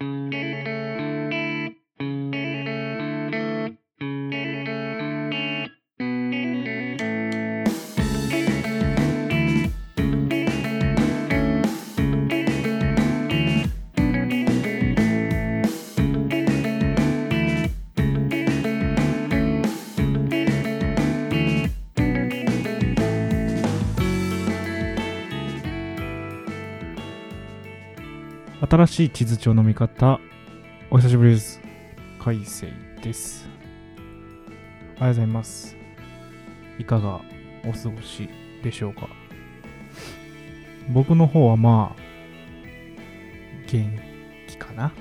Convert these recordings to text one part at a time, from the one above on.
Mm-hmm. 新しい地図帳の見方、お久しぶりです。海星です。おはようございます。いかがお過ごしでしょうか僕の方はまあ、元気かな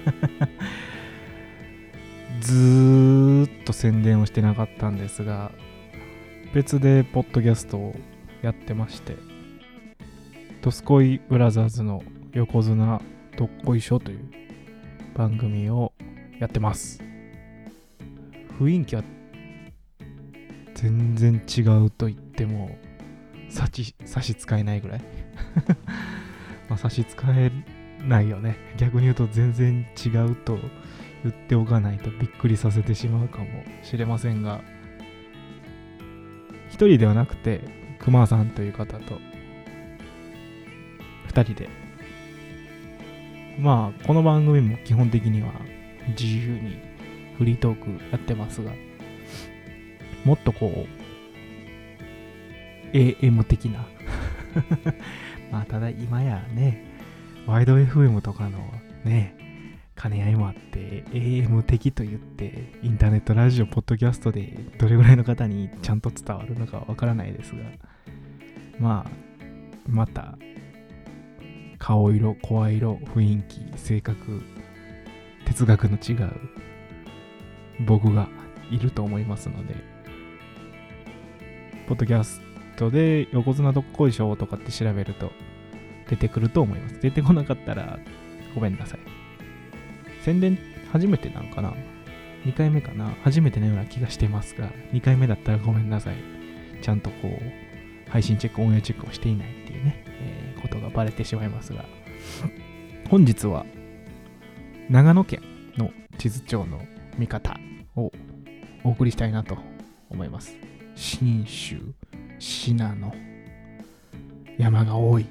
ずーっと宣伝をしてなかったんですが、別でポッドキャストをやってまして、ドスコイブラザーズの横綱どっこいしょという番組をやってます。雰囲気は全然違うと言っても差し差し支えないぐらい まあ差し支えないよね。逆に言うと全然違うと言っておかないとびっくりさせてしまうかもしれませんが一人ではなくて熊さんという方と二人でまあこの番組も基本的には自由にフリートークやってますがもっとこう AM 的な。まあただ今やねワイド FM とかのね兼ね合いもあって AM 的と言ってインターネットラジオポッドキャストでどれぐらいの方にちゃんと伝わるのかわからないですがまあまた顔色、声色、雰囲気、性格、哲学の違う僕がいると思いますので、ポッドキャストで横綱どっこいしょとかって調べると出てくると思います。出てこなかったらごめんなさい。宣伝初めてなんかな ?2 回目かな？初めてのような気がしてますが、2回目だったらごめんなさい。ちゃんとこう、配信チェック、オンエアチェックをしていないっていうね、えーことがバレてしまいますが、本日は長野県の地図帳の見方をお送りしたいなと思います。信州、信濃、山が多い、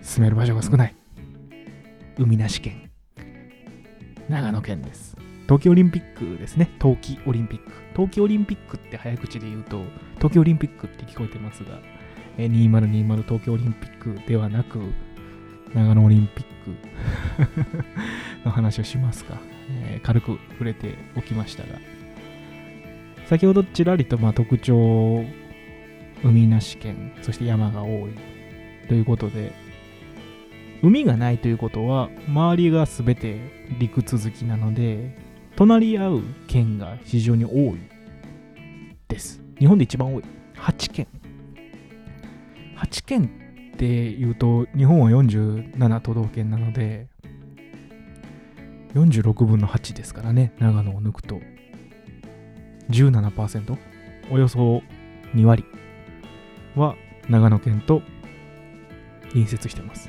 住める場所が少ない、海なし県、長野県です。冬季オリンピックですね。冬季オリンピック。冬季オリンピックって早口で言うと、冬季オリンピックって聞こえてますが、2020東京オリンピックではなく、長野オリンピック の話をしますか、えー軽く触れておきましたが、先ほどちらりとま特徴、海なし県、そして山が多いということで、海がないということは、周りが全て陸続きなので、隣り合う県が非常に多いです。日本で一番多い。8県。8県っていうと、日本は47都道府県なので、46分の8ですからね、長野を抜くと。17%およそ2割は長野県と隣接してます。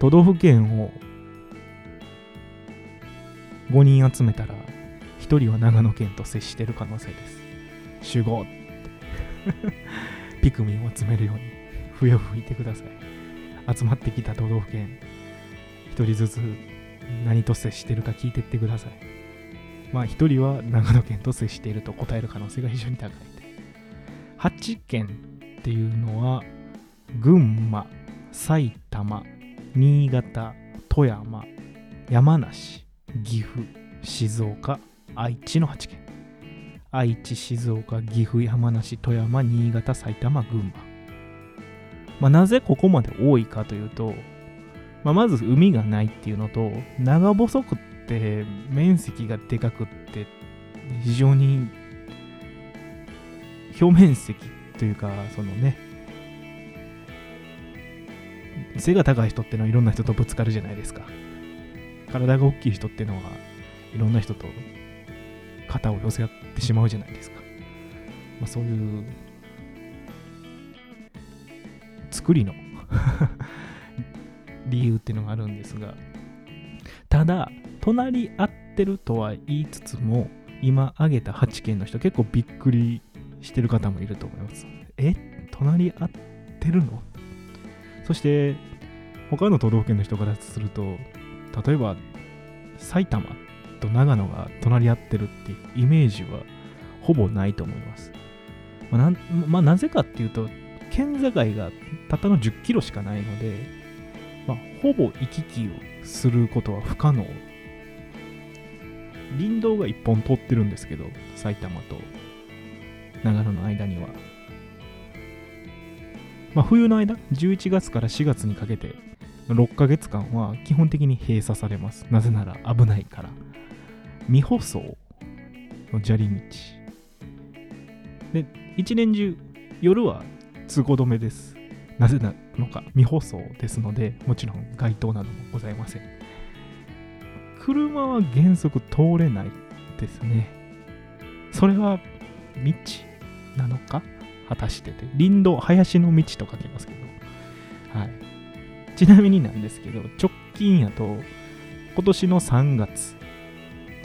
都道府県を5人集めたら1人は長野県と接してる可能性です。集合ピクミンを集めるように笛を吹いてください。集まってきた都道府県1人ずつ何と接してるか聞いてってください。まあ1人は長野県と接していると答える可能性が非常に高い。8県っていうのは群馬、埼玉、新潟、富山、山梨、岐阜、静岡、愛知の8県。愛知、静岡、岐阜、山梨、富山、新潟、埼玉、群馬。まあ、なぜここまで多いかというと、まあ、まず海がないっていうのと、長細くって面積がでかくって、非常に表面積というか、そのね、背が高い人ってのはいろんな人とぶつかるじゃないですか。体が大きい人ってのはいろんな人と肩を寄せ合ってしまうじゃないですか。まあ、そういう作りの 理由っていうのがあるんですがただ隣り合ってるとは言いつつも今挙げた8件の人結構びっくりしてる方もいると思います。え？隣り合ってるの？そして他の都道府県の人からすると例えば埼玉っと長野が隣り合ってるっていうイメージはほぼないと思います。まあ、なまあ、なぜかっていうと、県境がたったの10キロしかないので、まあ、ほぼ行き来をすることは不可能。林道が1本通ってるんですけど、埼玉と長野の間には。まあ、冬の間、11月から4月にかけて、6ヶ月間は基本的に閉鎖されます。なぜなら危ないから。未舗装の砂利道。で、一年中、夜は通行止めです。なぜなのか、未舗装ですので、もちろん街灯などもございません。車は原則通れないですね。それは道なのか？果たしてて。林道、林の道と書きますけど。はい。ちなみになんですけど、直近やと、今年の3月、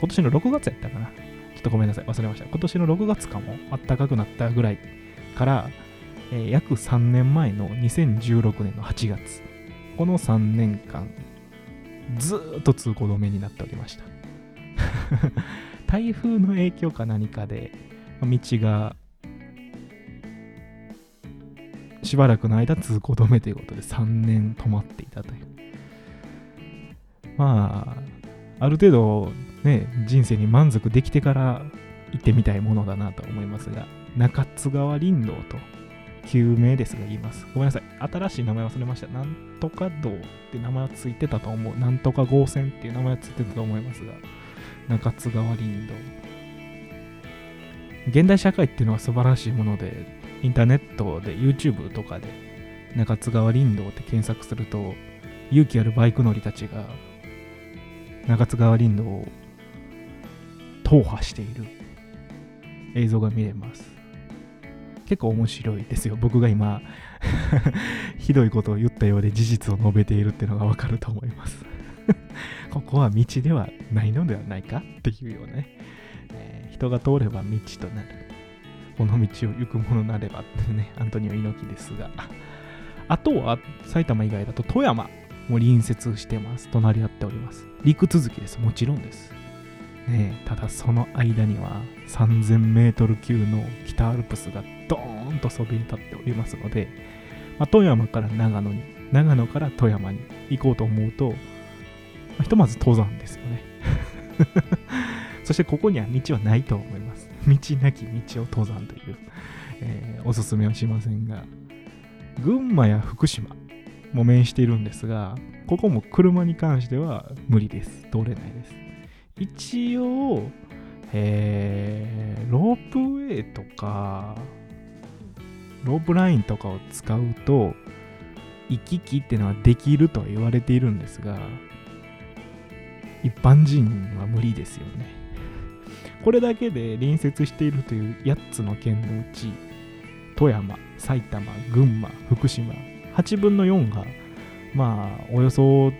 今年の6月やったかな。ちょっとごめんなさい、忘れました。今年の6月かも、あったかくなったぐらいから、えー、約3年前の2016年の8月、この3年間、ずっと通行止めになっておりました。台風の影響か何かで、道がしばらくの間通行止めということで3年止まっていたという。まあ、ある程度ね、人生に満足できてから行ってみたいものだなと思いますが、中津川林道と、旧名ですが言います。ごめんなさい。新しい名前忘れました。なんとか道って名前はついてたと思う。なんとか号線っていう名前はついてたと思いますが、中津川林道。現代社会っていうのは素晴らしいもので、インターネットで YouTube とかで中津川林道って検索すると、勇気あるバイク乗りたちが中津川林道を踏破している映像が見れます。結構面白いですよ。僕が今 ひどいことを言ったようで事実を述べているっていうのがわかると思います ここは道ではないのではないかっていうようなね、えー、人が通れば道となる。この道を行くものなればってね、アントニオ猪木ですが。あとは埼玉以外だと富山も隣接してます。隣り合っております。陸続きです。もちろんです。ねただその間には3000メートル級の北アルプスがドーンとそびえ立っておりますので、まあ、富山から長野に、長野から富山に行こうと思うと、まあ、ひとまず登山ですよね。そしてここには道はないと思います。道なき道を登山という、えー、おすすめはしませんが、群馬や福島も面しているんですが、ここも車に関しては無理です。通れないです。一応、えー、ロープウェイとか、ロープラインとかを使うと、行き来ってのはできると言われているんですが、一般人は無理ですよね。これだけで隣接しているという8つの県のうち、富山、埼玉、群馬、福島、8分の4が、まあ、およそ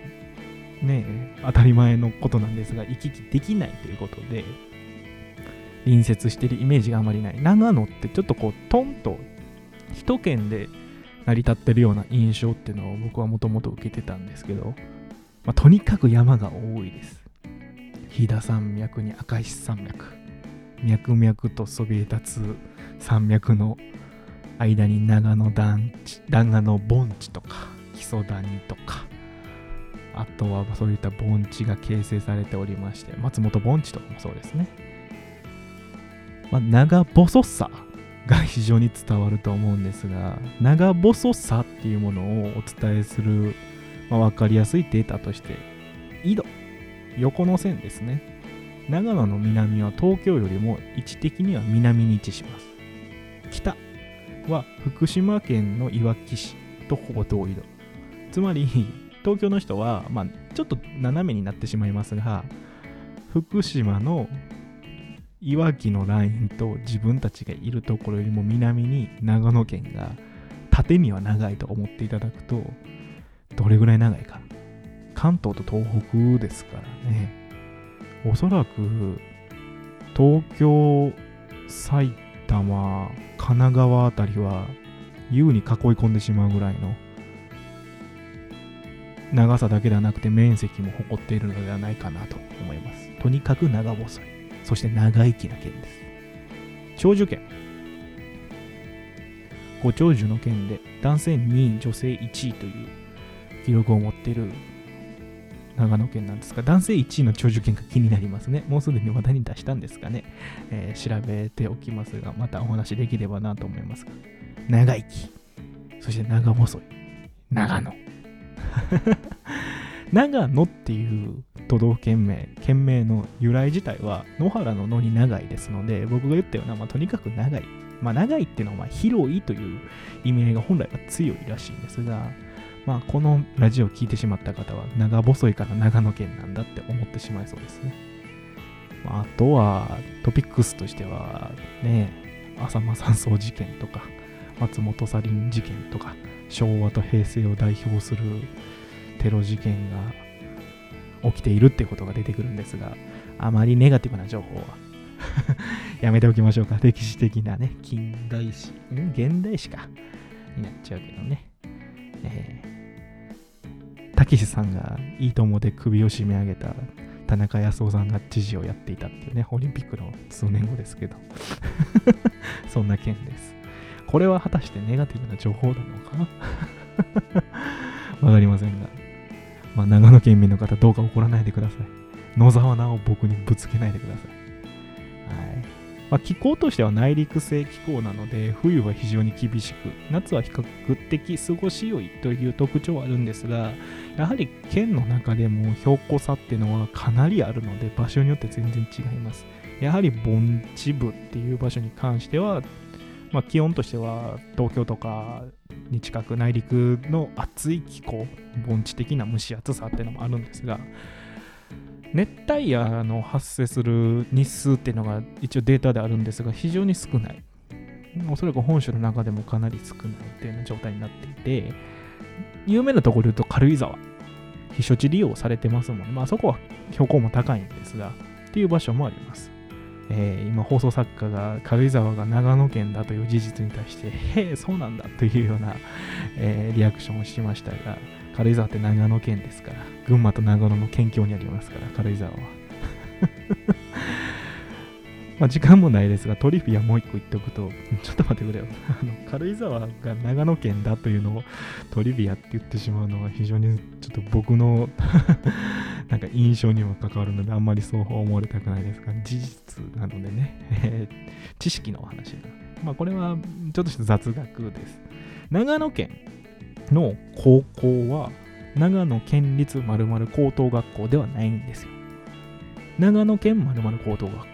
ね、当たり前のことなんですが、行き来できないということで、隣接してるイメージがあまりない。長野ってちょっとこう、トンと一県で成り立ってるような印象っていうのを僕はもともと受けてたんですけど、まあ、とにかく山が多いです。飛騨山脈に赤石山脈、脈々とそびえ立つ山脈の間に長野団地、長野盆地とか、木曽谷とか、あとはそういった盆地が形成されておりまして、松本盆地とかもそうですね。まあ、長細さが非常に伝わると思うんですが、長細さっていうものをお伝えする、まあ、分かりやすいデータとして、緯度、横の線ですね。長野の南は東京よりも位置的には南に位置します。北は福島県のいわき市とほぼ同緯度。つまり、東京の人は、まあ、ちょっと斜めになってしまいますが、福島のいわきのラインと自分たちがいるところよりも南に長野県が縦には長いと思っていただくと、どれぐらい長いか関東と東北ですからね。おそらく東京、埼玉、神奈川あたりは優に囲い込んでしまうぐらいの長さだけではなくて面積も誇っているのではないかなと思います。とにかく長細い。そして長生きな県です。長寿県。ご長寿の県で男性2位、女性1位という記録を持っている長野県なんですが、男性1位の長寿県が気になりますね。もうすでに話題に出したんですかね。えー、調べておきますが、またお話できればなと思いますが。長生き。そして長細い。長野。長野っていう都道府県名、県名の由来自体は野原の野に長いですので、僕が言ったような、まあ、とにかく長い。まあ、長いっていうのはま広いという意味合いが本来は強いらしいんですが、まあ、このラジオを聞いてしまった方は長細いから長野県なんだって思ってしまいそうですね。あとはトピックスとしてはね、浅間山荘事件とか、松本サリン事件とか、昭和と平成を代表するテロ事件が起きているってことが出てくるんですが、あまりネガティブな情報は やめておきましょうか。歴史的なね、近代史、現代史か。になっちゃうけどね。えー、たけしさんがいいと思って首を締め上げた田中康夫さんが知事をやっていたっていうね、オリンピックの数年後ですけど。そんな件です。これは果たしてネガティブな情報なのか？わかりませんが。まあ、長野県民の方、どうか怒らないでください。野沢菜を僕にぶつけないでください。はいまあ、気候としては内陸性気候なので、冬は非常に厳しく、夏は比較的過ごしよいという特徴はあるんですが、やはり県の中でも標高差っていうのはかなりあるので、場所によって全然違います。やはり盆地部っていう場所に関しては、まあ、気温としては東京とかに近く内陸の暑い気候盆地的な蒸し暑さっていうのもあるんですが熱帯夜の発生する日数っていうのが一応データであるんですが非常に少ない。おそらく本州の中でもかなり少ないっていうような状態になっていて有名なところで言うと軽井沢。避暑地利用されてますもんね。まあそこは標高も高いんですがっていう場所もあります。えー、今放送作家が軽井沢が長野県だという事実に対して、へえ、そうなんだというような、えー、リアクションをしましたが、軽井沢って長野県ですから、群馬と長野の県境にありますから、軽井沢は。ま、時間もないですが、トリビアもう一個言っておくと、ちょっと待ってくれよ。あの軽井沢が長野県だというのをトリビアって言ってしまうのは非常にちょっと僕の なんか印象にも関わるので、あんまりそう思われたくないですが、事実なのでね、知識のお話なので、まあ、これはちょっとした雑学です。長野県の高校は、長野県立〇〇高等学校ではないんですよ。長野県〇〇高等学校。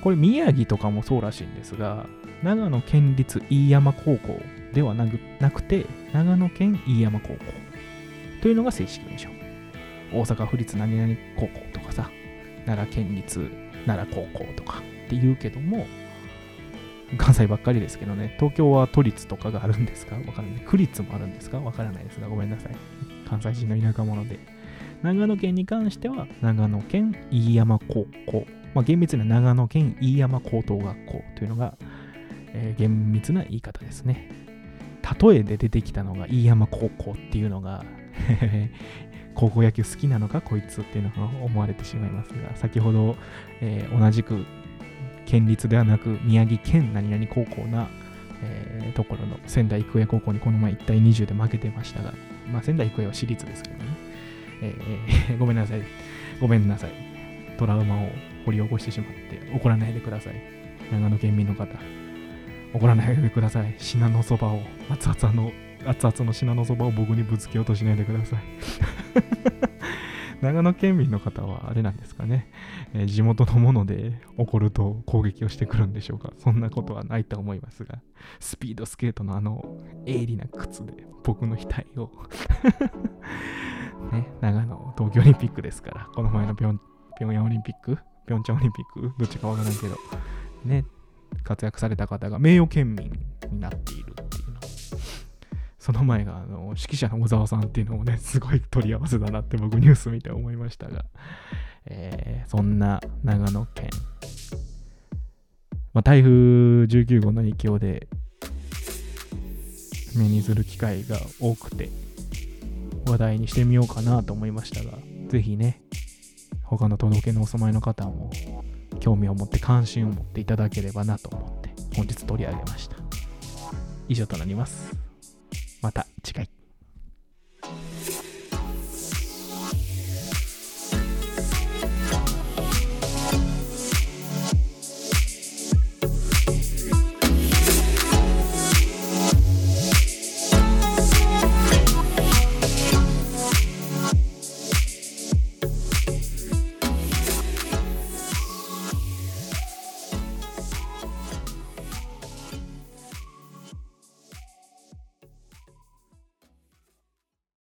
これ宮城とかもそうらしいんですが、長野県立飯山高校ではなくなくて、長野県飯山高校というのが正式名称。大阪府立何々高校とかさ、奈良県立奈良高校とかって言うけども、関西ばっかりですけどね、東京は都立とかがあるんですか？わからない。区立もあるんですか？わからないですが、ごめんなさい。関西人の田舎者で。長野県に関しては、長野県飯山高校まあ、厳密な長野県飯山高等学校というのが、えー、厳密な言い方ですね。例えで出てきたのが飯山高校っていうのが高校野球好きなのかこいつっていうのが思われてしまいますが、先ほど、えー、同じく県立ではなく宮城県何々高校な、えー、ところの仙台育英高校にこの前1対20で負けてましたが、まあ、仙台育英は私立ですけどね、えー、ごめんなさい。ごめんなさい。トラウマを掘り起こしてしまって怒らないでください。長野県民の方。怒らないでください。シナノそばを、熱々の、熱々のシナノそばを僕にぶつけようとしないでください。長野県民の方はあれなんですかね、えー、地元のもので怒ると攻撃をしてくるんでしょうか。そんなことはないと思いますが、スピードスケートのあの鋭利な靴で僕の額を。ね、長野東京オリンピックですから、この前のピョンピョンヤンオリンピック？ピョンチャンオリンピック？どっちかわからんけど、ね、活躍された方が名誉県民になっているっていう。その前があの指揮者の小沢さんっていうのもね、すごい取り合わせだなって僕ニュース見て思いましたが、えーそんな長野県、まあ、台風19号の影響で目にする機会が多くて話題にしてみようかなと思いましたが、ぜひね、他の届けのお住まいの方も興味を持って関心を持っていただければなと思って本日取り上げました。以上となります。また次回。